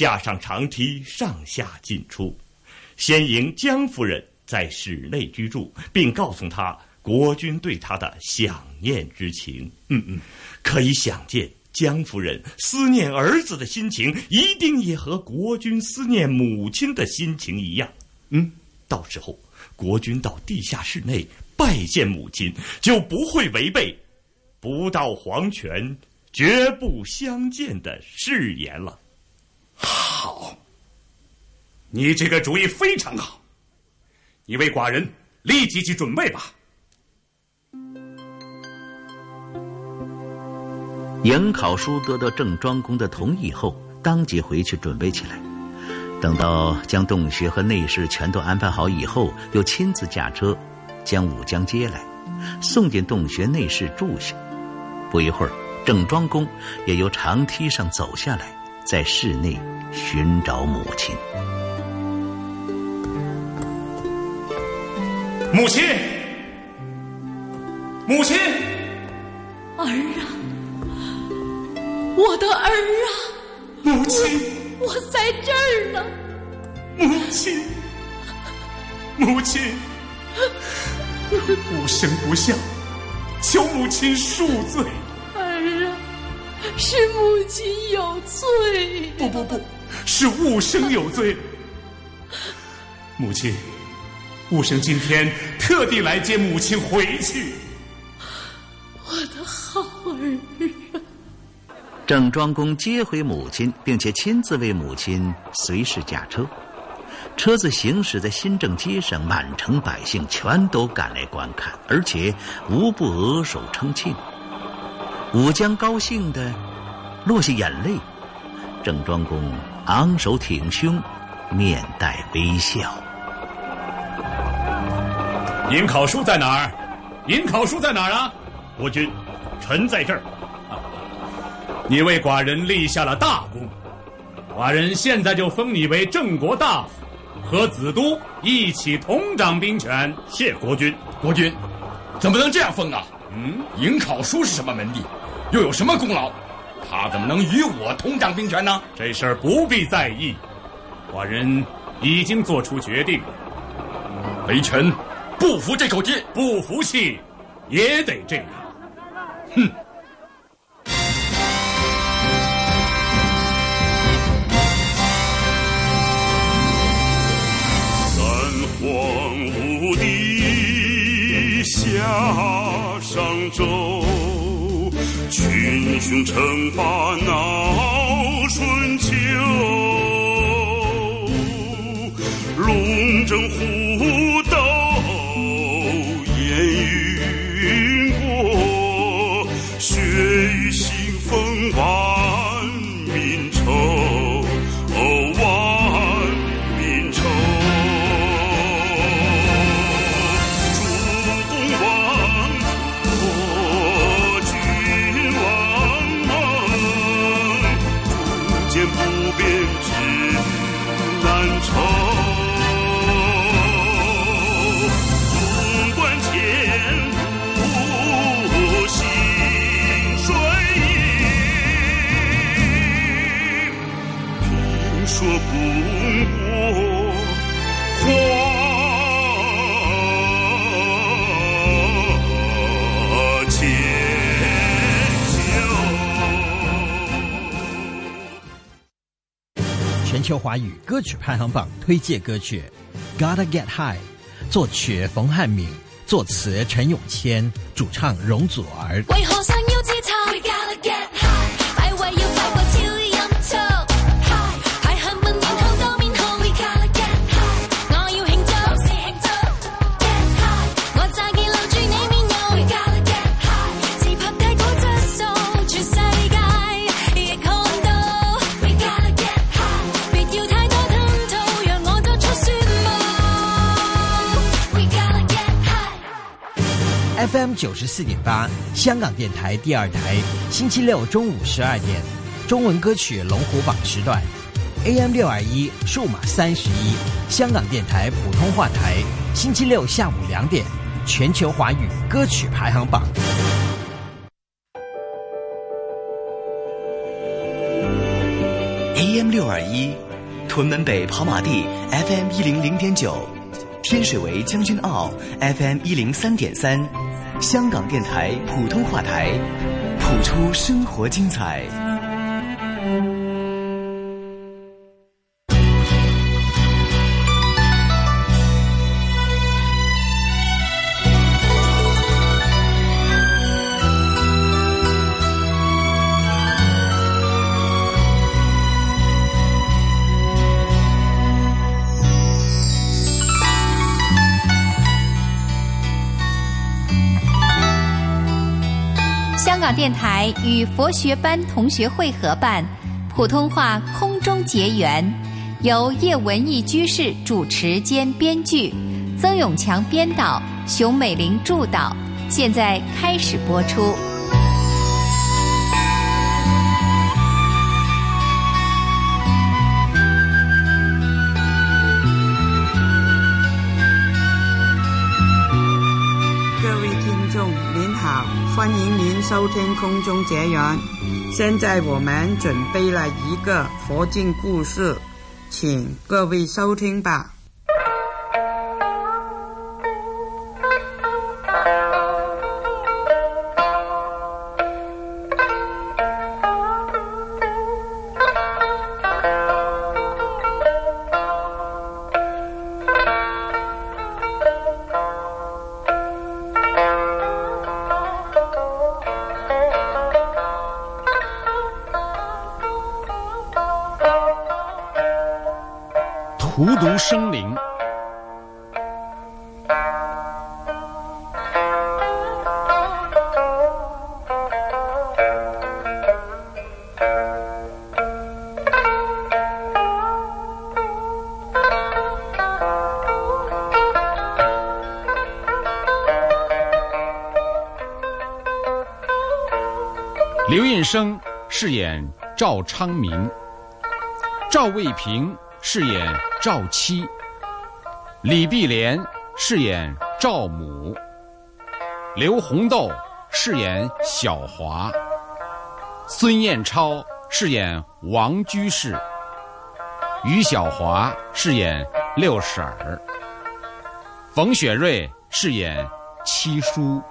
架上长梯，上下进出。先迎江夫人在室内居住，并告诉她国君对她的想念之情。嗯嗯，可以想见江夫人思念儿子的心情，一定也和国君思念母亲的心情一样。嗯，到时候国君到地下室内拜见母亲，就不会违背“不到黄泉绝不相见”的誓言了。好，你这个主意非常好，你为寡人立即去准备吧。迎考叔得到郑庄公的同意后，当即回去准备起来。等到将洞穴和内侍全都安排好以后，又亲自驾车将武将接来，送进洞穴内室住下。不一会儿，郑庄公也由长梯上走下来，在室内寻找母亲。母亲，母亲，儿啊，我的儿啊，母亲。我在这儿呢，母亲，母亲，无生不孝，求母亲恕罪。是母亲有罪。不不不，是物生有罪。母亲，物生今天特地来接母亲回去。我的好儿。郑庄公接回母亲，并且亲自为母亲随侍驾车。车子行驶在新郑街上，满城百姓全都赶来观看，而且无不额手称庆。武将高兴的落下眼泪，郑庄公昂首挺胸，面带微笑。尹考叔在哪儿？尹考叔在哪儿啊？国君，臣在这儿。你为寡人立下了大功，寡人现在就封你为郑国大夫，和子都一起同掌兵权。谢国君，国君，怎么能这样封啊？嗯，尹考叔是什么门第，又有什么功劳？他怎么能与我同掌兵权呢？这事儿不必在意，寡人已经做出决定。微臣不服这口气，不服气也得这样。哼。三皇五帝夏商周，群雄争霸那秋全球华语歌曲排行榜推荐歌曲《Gotta Get High》，作曲冯汉敏，作词陈永谦，主唱容祖儿。为何 FM 九十四点八，香港电台第二台，星期六中午十二点，中文歌曲龙虎榜时段；AM 六二一，数码三十一，香港电台普通话台，星期六下午两点，全球华语歌曲排行榜。AM 六二一，屯门北跑马地 FM 一零零点九，天水围将军澳 FM 一零三点三，香港电台普通话台，谱出生活精彩。香港电台与佛学班同学会合办普通话空中结缘，由叶文义居士主持兼编剧，曾永强编导，熊美玲助导。现在开始播出。欢迎您收听空中结缘。现在我们准备了一个佛经故事，请各位收听吧。读生灵。刘印生饰演赵昌明，赵卫平饰演赵七，李碧莲饰演赵母，刘红豆饰演小华，孙彦超饰演王居士，于小华饰演六婶儿，冯雪瑞饰演七叔。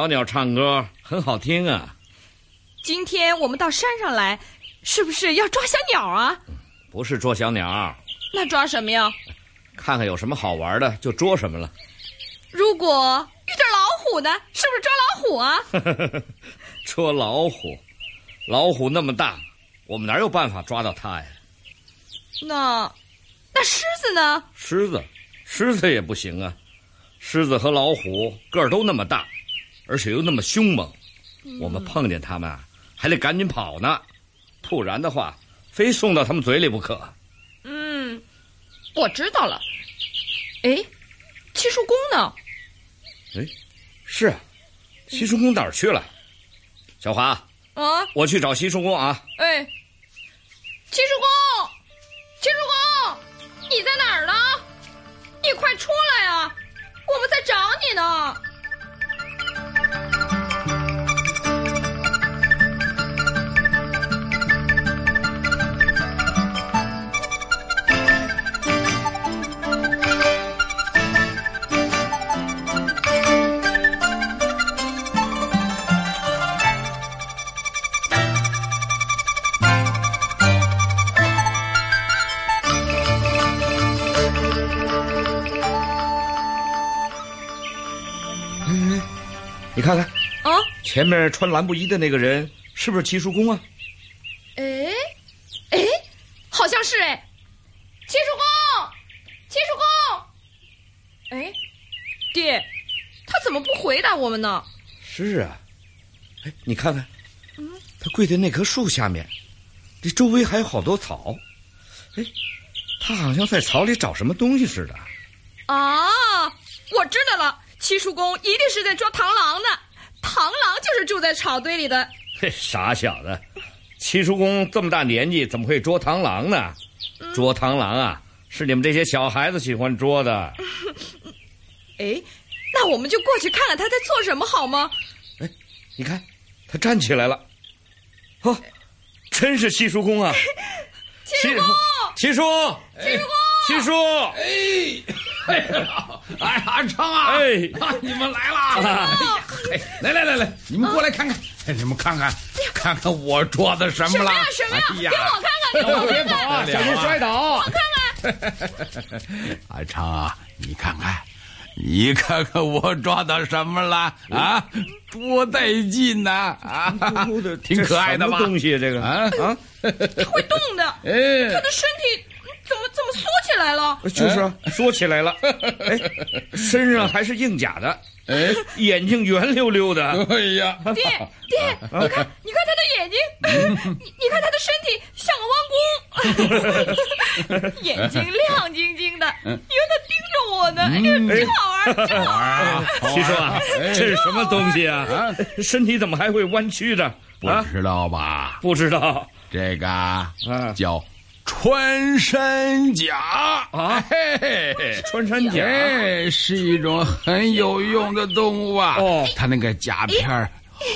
小鸟唱歌很好听啊。今天我们到山上来，是不是要抓小鸟啊？不是捉小鸟，那抓什么呀？看看有什么好玩的就捉什么了。如果遇到老虎呢？是不是抓老虎啊？捉老虎，老虎那么大，我们哪有办法抓到它呀？那那狮子呢？狮子，狮子也不行啊。狮子和老虎个儿都那么大，而且又那么凶猛，我们碰见他们啊，还得赶紧跑呢，不然的话，非送到他们嘴里不可。嗯，我知道了。哎，七叔公呢？哎，是啊，七叔公哪儿去了？小华，啊，我去找七叔公啊。哎，七叔公，七叔公，你在哪儿呢？你快出来啊！我们在找你呢。你看看啊，前面穿蓝布衣的那个人是不是齐叔公啊？哎，哎，好像是哎，齐叔公，齐叔公，哎，爹，他怎么不回答我们呢？是啊，哎，你看看，他跪在那棵树下面，这周围还有好多草，哎，他好像在草里找什么东西似的。啊，我知道了，七叔公一定是在捉螳螂呢。螳螂就是住在草堆里的。嘿，傻小子，七叔公这么大年纪，怎么会捉螳螂呢？捉螳螂啊，是你们这些小孩子喜欢捉的。哎，那我们就过去看看他在做什么好吗？哎，你看，他站起来了。哦，真是七叔公啊！七叔公，七叔，七叔公，七叔，哎，哎，阿昌啊，哎，你们来啦！哎呀，哎，来来来来，你们过来看看，哎，你们看看，看看我抓的什么了？什么呀？什么呀？哎给我看看，给我别跑啊，小心摔倒！我看看。阿昌啊，你看看，你看看我抓到什么了啊？多带劲呐！啊，挺可爱的吧？东西这个啊啊，会动的。哎，他的身体怎么怎么缩起来了？就是啊缩起来了。哎，身上还是硬甲的。哎，眼睛圆溜溜的。哎呀，爹爹，你看，你看他的眼睛，你你看他的身体像个弯弓，眼睛亮晶晶的，因为他盯着我呢。哎呀，真好玩，真好玩。七叔啊，这是什么东西啊？身体怎么还会弯曲的？不知道吧？不知道，这个啊叫。穿山甲。啊，嘿嘿，穿山甲？哎，是一种很有用的动物啊。哦，它那个甲片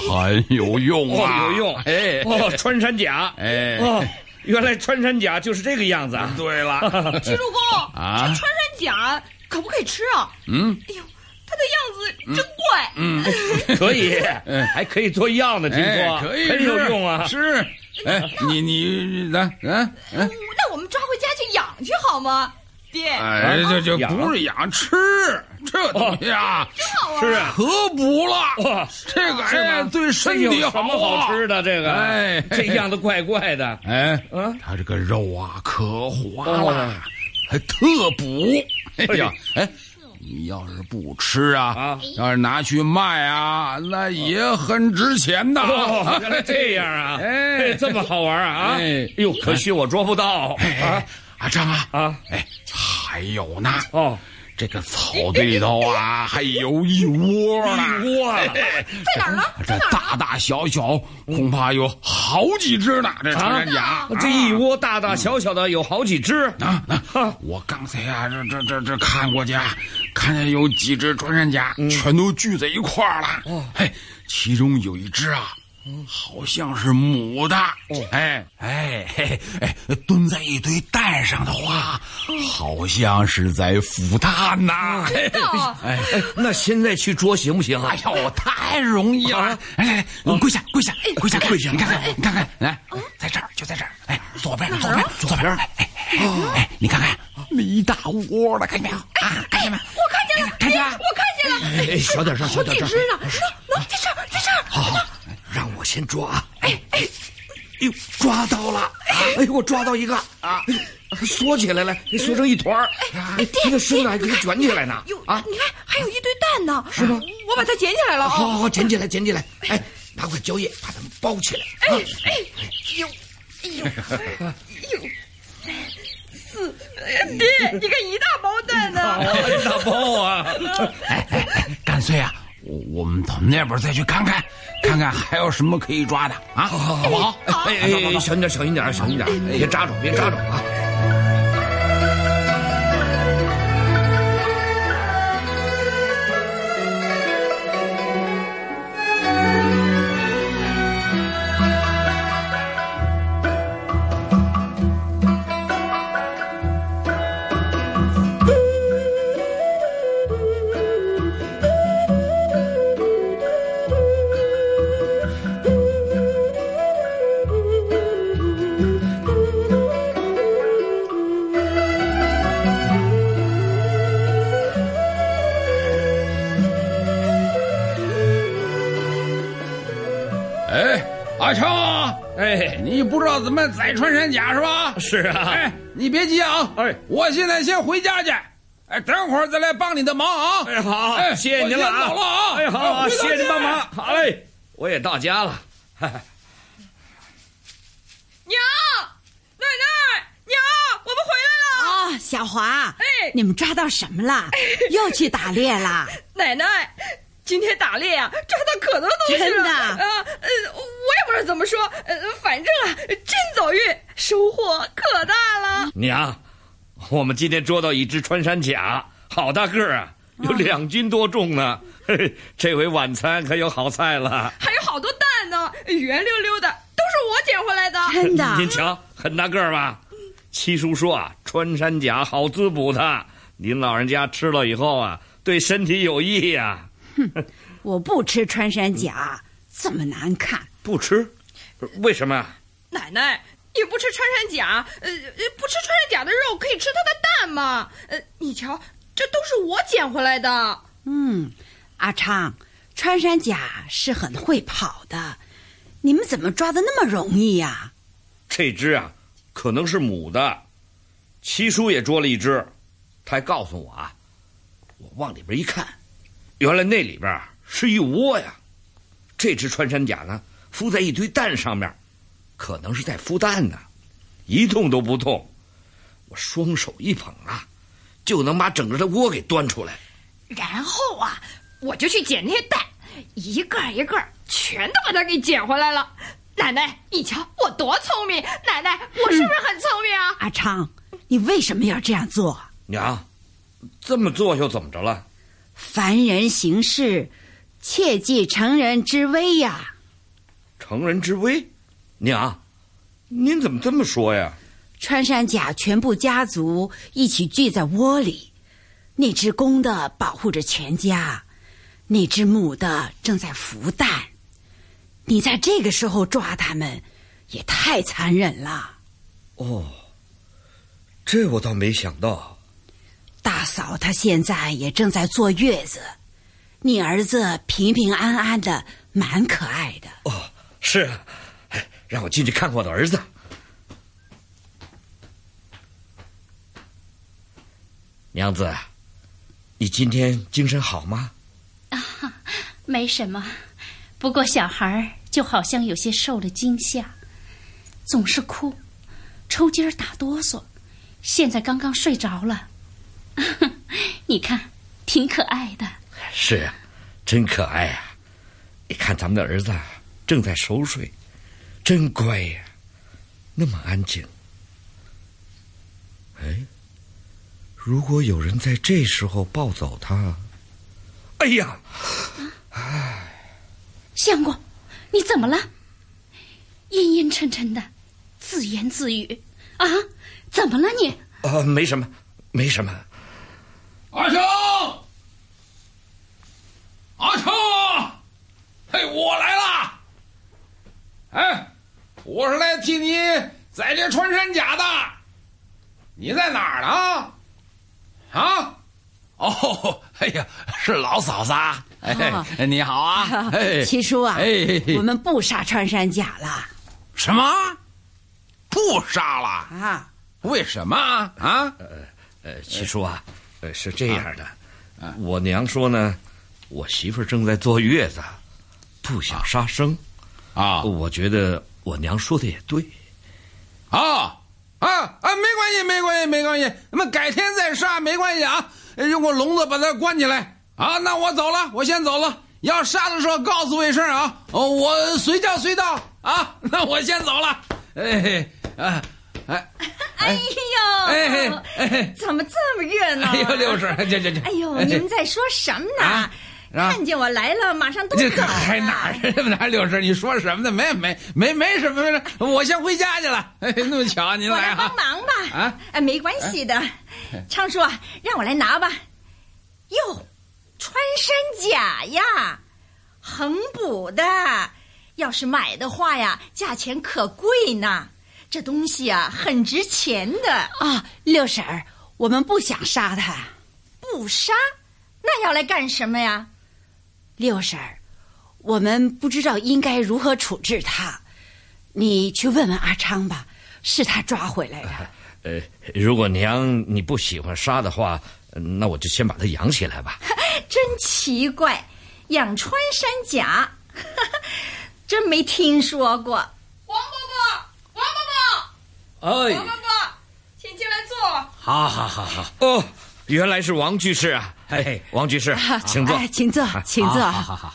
很有用啊，有用。哎，哦，穿山甲，哎，哦，原来穿山甲就是这个样子啊。对了，齐叔公啊，这穿山甲可不可以吃啊？嗯，哎呦，它的样子真怪。嗯，可以，还可以做药呢，听说。可以，很有用啊。是。哎，你你来，嗯嗯，那我们抓回家去养去好吗，爹？哎，这这不是养，吃这东西啊，真好吃啊，可补了。哇，这个哎，对身体好。什么好吃的？这个哎，这样的怪怪的。哎，嗯，它这个肉啊可滑了，还特补。哎呀，哎。你要是不吃啊，啊要是拿去卖啊，那也很值钱的。哦、原来这样啊！哎，这么好玩啊！哎，呦，可惜我捉不到啊！阿张啊啊！哎，还有呢哦，这个草堆里头啊，还有一窝呢。一窝在哪儿呢？这大大小小，恐怕有好几只呢。这穿山甲，这一窝大大小小的有好几只啊！我刚才啊，这这这这看过去。看见有几只穿山甲，嗯、全都聚在一块儿了。哦，嘿，其中有一只啊，好像是母的。哦、哎哎嘿哎，蹲在一堆蛋上的话，好像是在孵蛋呐。哎哎，那现在去捉行不行啊？哎呦，太容易了！来来来，跪下跪下跪下跪下！你看看你看看，来，在这儿就在这儿。哎，左边左边左边。哎哎哎，你看看。那一大窝了，看见没有？啊，看见没？我看见了，看见了，我看见了。哎，小点声，小点声。好几只呢，能在这儿，在这儿。好好，让我先抓啊！哎哎，哟，抓到了！哎呦，我抓到一个啊！缩起来了，缩成一团儿。哎，这个身子还可以卷起来呢。哟啊，你看还有一堆蛋呢，是吗？我把它捡起来了。好好好，捡起来，捡起来。哎，拿块胶液把它们包起来。哎哎，呦，哎呦，哎呦，三。四，爹，你看一大包蛋呢，一大包啊！哎哎哎，干脆啊，我我们到那边再去看看，看看还有什么可以抓的啊？好好好不好？哎哎，小心点，小心点，小心点，别扎着，别扎着啊！宰穿山甲是吧？是啊，哎，你别急啊，哎，我现在先回家去，哎，等会儿再来帮你的忙啊。哎，好，哎，谢谢您了啊，走了啊，哎，好，谢谢您帮忙，好嘞，我也到家了。娘，奶奶，娘，我们回来了。啊，小华，哎，你们抓到什么了？又去打猎了？奶奶，今天打猎啊、抓到可多东西了。真的啊，呃，我也不知道怎么说，呃，反正啊，真走运，收获可大了。娘，我们今天捉到一只穿山甲，好大个儿啊，有两斤多重呢。嘿嘿，这回晚餐可有好菜了。还有好多蛋呢，圆溜溜的，都是我捡回来的。真的？您瞧，很大个儿吧？七叔说啊，穿山甲好滋补的，您老人家吃了以后啊，对身体有益呀、哼，我不吃穿山甲，这么难看。不吃？为什么？奶奶，你不吃穿山甲，呃，不吃穿山甲的肉，可以吃它的蛋吗？呃，你瞧，这都是我捡回来的。嗯，阿昌，穿山甲是很会跑的，你们怎么抓的那么容易呀、这只啊，可能是母的。七叔也捉了一只，他还告诉我啊，我往里边一看，原来那里边是一窝呀。这只穿山甲呢，孵在一堆蛋上面，可能是在孵蛋呢，一动都不动。我双手一捧啊，就能把整个的窝给端出来。然后啊，我就去捡那些蛋，一个一个全都把它给捡回来了。奶奶，你瞧我多聪明！奶奶，我是不是很聪明啊？阿昌，你为什么要这样做？娘，这么做又怎么着了？凡人行事，切忌成人之危呀！成人之危？娘，您怎么这么说呀？穿山甲全部家族一起聚在窝里，那只公的保护着全家，那只母的正在孵蛋。你在这个时候抓他们，也太残忍了。哦，这我倒没想到。大嫂她现在也正在坐月子，你儿子平平安安的，蛮可爱的。哦，是啊，哎，让我进去看看我的儿子。娘子，你今天精神好吗？啊，没什么，不过小孩儿就好像有些受了惊吓，总是哭，抽筋儿打哆嗦，现在刚刚睡着了。你看，挺可爱的。是啊，真可爱、啊！你看咱们的儿子正在熟睡，真乖呀，那么安静。哎，如果有人在这时候抱走他，哎呀，哎，相公，你怎么了？阴阴沉沉的，自言自语啊？怎么了你？啊、呃，没什么，没什么。阿成，阿成，嘿，我来了。哎，我是来替你宰这穿山甲的。你在哪儿呢？啊？哦，哎呀，是老嫂子啊！哎，哦、你好啊，哎，七叔啊，哎，我们不杀穿山甲了。什么？不杀了啊？为什么啊？呃呃，七叔啊。呃，是这样的，啊、我娘说呢，我媳妇儿正在坐月子，不想杀生，啊，我觉得我娘说的也对，啊啊啊，没关系，没关系，没关系，那么改天再杀没关系啊，用个笼子把它关起来啊，那我走了，我先走了，要杀的时候告诉我一声啊，哦，我随叫随到啊，那我先走了，哎，啊。哎，哎呦，哎哎，怎么这么热闹？哎呦，六婶，这这这，哎呦，你们在说什么呢？啊、看见我来了，马上都走了。还哪儿哪儿？六婶，你说什么呢？没没没没什么，没什么，我先回家去了。哎，那么巧，您来我来帮忙吧。啊，哎，没关系的。昌叔啊，让我来拿吧。哟，穿山甲呀，横补的，要是买的话呀，价钱可贵呢。这东西啊，很值钱的啊！六婶儿，我们不想杀他，不杀，那要来干什么呀？六婶儿，我们不知道应该如何处置他，你去问问阿昌吧，是他抓回来的。呃，如果娘你不喜欢杀的话，那我就先把他养起来吧。真奇怪，养穿山甲，真没听说过。王伯伯。哎，王伯伯，请进来坐。好好好好。哦，原来是王居士啊！嘿，王居士，请坐，哎，请坐，请坐。好好好。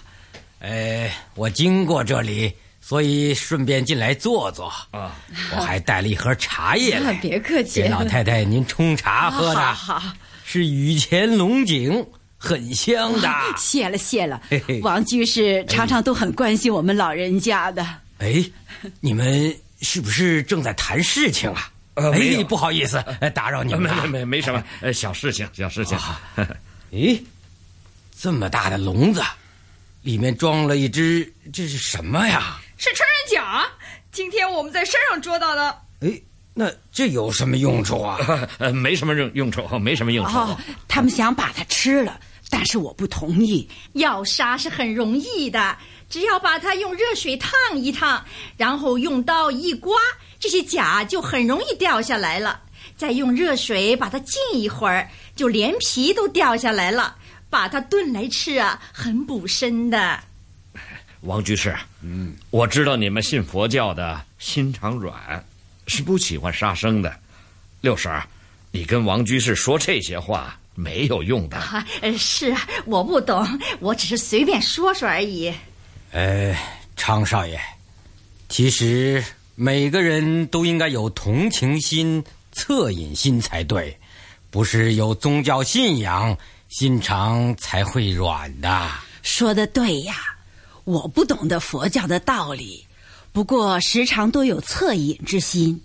呃，我经过这里，所以顺便进来坐坐啊。我还带了一盒茶叶来，别客气，给老太太您冲茶喝的。好，好，是雨前龙井，很香的。谢了，谢了。王居士常常都很关心我们老人家的。哎，你们是不是正在谈事情啊？呃，哎，不好意思，打扰你们了。没没没什么，呃，小事情，小事情。咦，这么大的笼子，里面装了一只，这是什么呀？是穿山甲，今天我们在山上捉到的。哎，那这有什么用处啊？呃，没什么用用处，没什么用处。哦，他们想把它吃了，但是我不同意。要杀是很容易的，只要把它用热水烫一烫，然后用刀一刮。这些甲就很容易掉下来了，再用热水把它浸一会儿，就连皮都掉下来了。把它炖来吃啊，很补身的。王居士，嗯，我知道你们信佛教的心肠软，是不喜欢杀生的。六婶儿，你跟王居士说这些话没有用的。啊，是啊，我不懂，我只是随便说说而已。呃，常少爷，其实。每个人都应该有同情心、恻隐心才对，不是有宗教信仰，心肠才会软的。说的对呀，我不懂得佛教的道理，不过时常都有恻隐之心。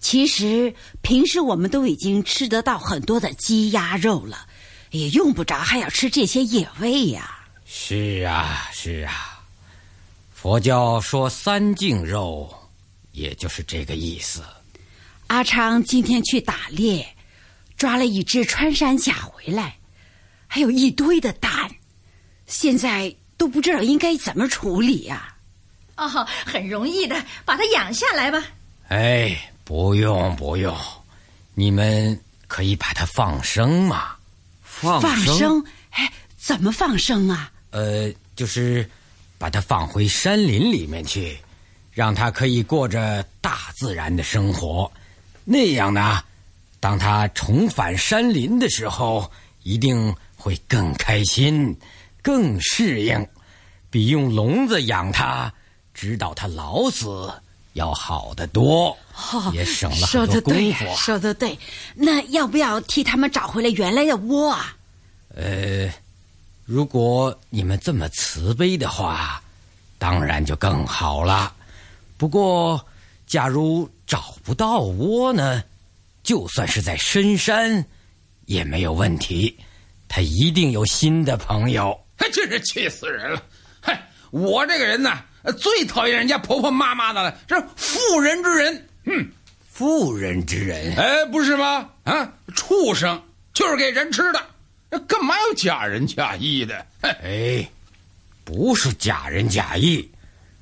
其实平时我们都已经吃得到很多的鸡鸭肉了，也用不着还要吃这些野味呀。是啊，是啊，佛教说三净肉。也就是这个意思。阿昌今天去打猎，抓了一只穿山甲回来，还有一堆的蛋，现在都不知道应该怎么处理呀。哦，很容易的，把它养下来吧。哎，不用不用，你们可以把它放生嘛。放生？哎，怎么放生啊？呃，就是把它放回山林里面去。让它可以过着大自然的生活，那样呢，当他重返山林的时候，一定会更开心、更适应，比用笼子养他，直到他老死要好得多，也省了很多功夫。说的对，那要不要替他们找回来原来的窝啊？呃，如果你们这么慈悲的话，当然就更好了。不过，假如找不到窝呢？就算是在深山，也没有问题。他一定有新的朋友。真是气死人了！嗨，我这个人呢，最讨厌人家婆婆妈妈的了。这妇人之仁，哼，妇人之仁，哎，不是吗？啊，畜生就是给人吃的，干嘛要假仁假义的？哎，不是假仁假义，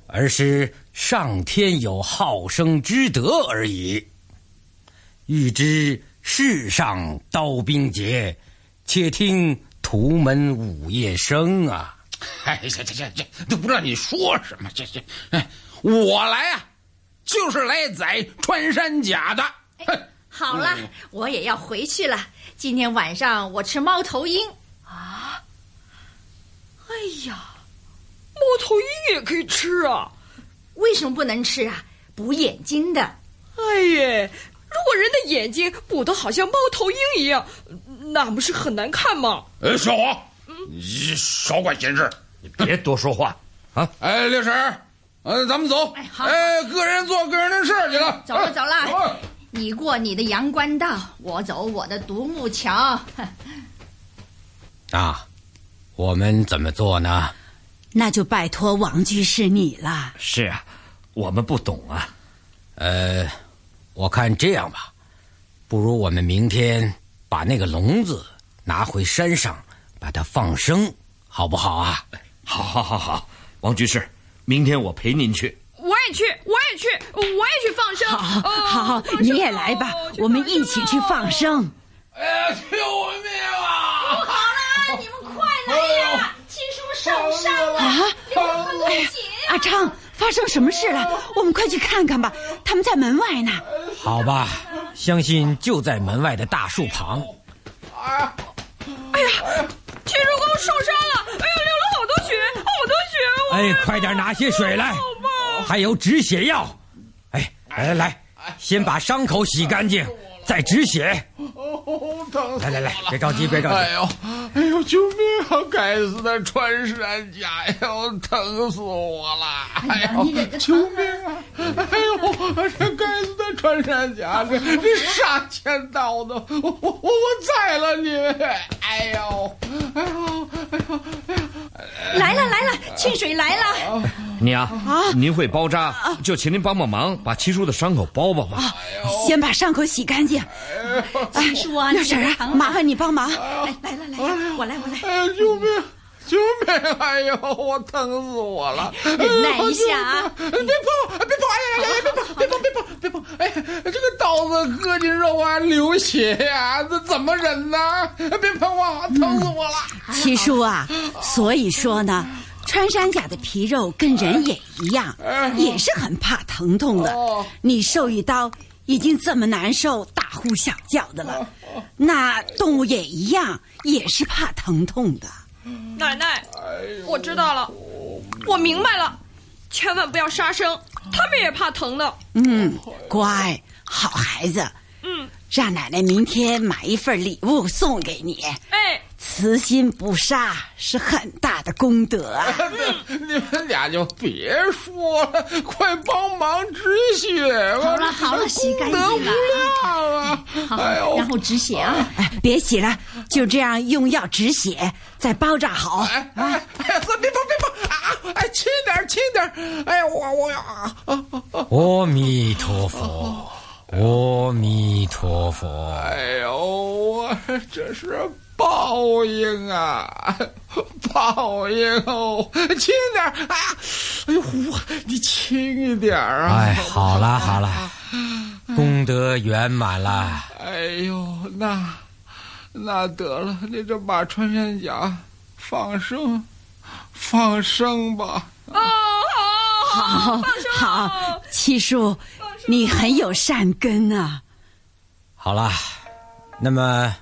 而是。上天有好生之德而已。欲知世上刀兵劫，且听屠门午夜声啊！哎，这这这这都不知道你说什么。这这，哎，我来啊，就是来宰穿山甲的。好了，我也要回去了。今天晚上我吃猫头鹰啊！哎呀，猫头鹰也可以吃啊！为什么不能吃啊？补眼睛的。哎呀，如果人的眼睛补得好像猫头鹰一样，那不是很难看吗？哎，小黄，你少管闲事，你别多说话啊！哎，六婶，嗯，咱们走。哎，好。哎，个人做个人的事去了。走了，走了。你过你的阳关道，我走我的独木桥。那，我们怎么做呢？那就拜托王居士你了。是啊，我们不懂啊。呃，我看这样吧，不如我们明天把那个笼子拿回山上，把它放生，好不好啊？好，好，好，好。王居士，明天我陪您去。我也去，我也去，我也去放生。好，好，好，你也来吧，我们一起去放生。哎呀，救命啊！不好了，你们快来呀！七叔受伤了啊！哎呀，阿昌，发生什么事了？我们快去看看吧。他们在门外呢。好吧，相信就在门外的大树旁。哎呀，铁树公受伤了！哎呀，流了好多血，好多血！哎，快点拿些水来，还有止血药。哎，来来来，先把伤口洗干净，再止血。哦，疼！来来来，别着急，别着急。哎呦，哎呦，救命啊！该死的穿山甲呀，疼死我了！哎呦，救命啊！哎呦，这该死的穿山甲，这这杀千刀的，我我我我宰了你！哎呦，哎呦，哎呦，哎呦！来了来了，清水来了。你啊，您会包扎，就请您帮帮忙，把七叔的伤口包包吧。先把伤口洗干净。七叔啊，六婶啊，麻烦你帮忙。哎，来了来了，我来我来。哎呀，救命！救命！哎呦，我疼死我了！忍耐一下啊！别碰！别碰！哎呀呀呀！别碰！别碰！别碰！别碰！哎，这个刀子割进肉啊，流血呀，这怎么忍呢？别碰我，疼死我了！七叔啊，所以说呢，穿山甲的皮肉跟人也一样，也是很怕疼痛的。你受一刀已经这么难受，大呼小叫的了，那动物也一样，也是怕疼痛的。奶奶，我知道了，我明白了，千万不要杀生，他们也怕疼的。嗯，乖，好孩子。嗯，让奶奶明天买一份礼物送给你。哎，慈心不杀是很大的功德啊！你们俩就别说了，快帮忙止血吧！好了好了，洗干净了。啊！哎呦，然后止血啊！哎，别洗了，就这样用药止血，再包扎好。哎哎哎，别碰别碰啊！哎，轻点轻点！哎呀，我我要啊！阿弥陀佛，阿弥陀佛。哎呦，我这是。报应啊，报应哦！轻点哎呀，哎呦呼，你轻一点啊！哎，好了好了，功德圆满了。哎呦，那那得了，你就把穿山甲放生，放生吧。哦，好，好，好，七叔，你很有善根啊。好了，那么。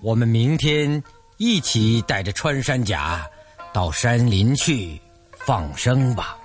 我们明天一起带着穿山甲到山林去放生吧。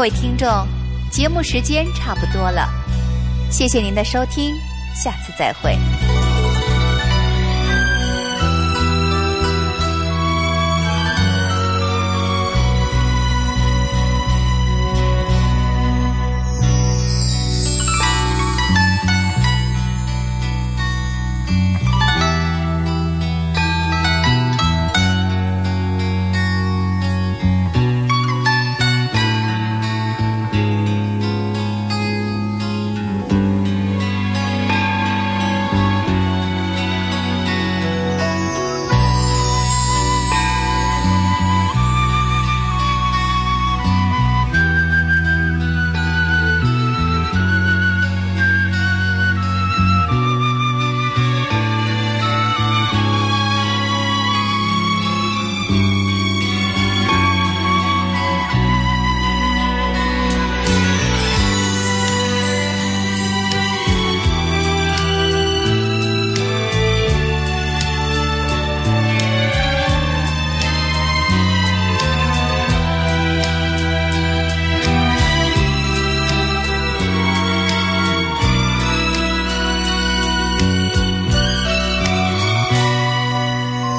各位听众，节目时间差不多了，谢谢您的收听，下次再会。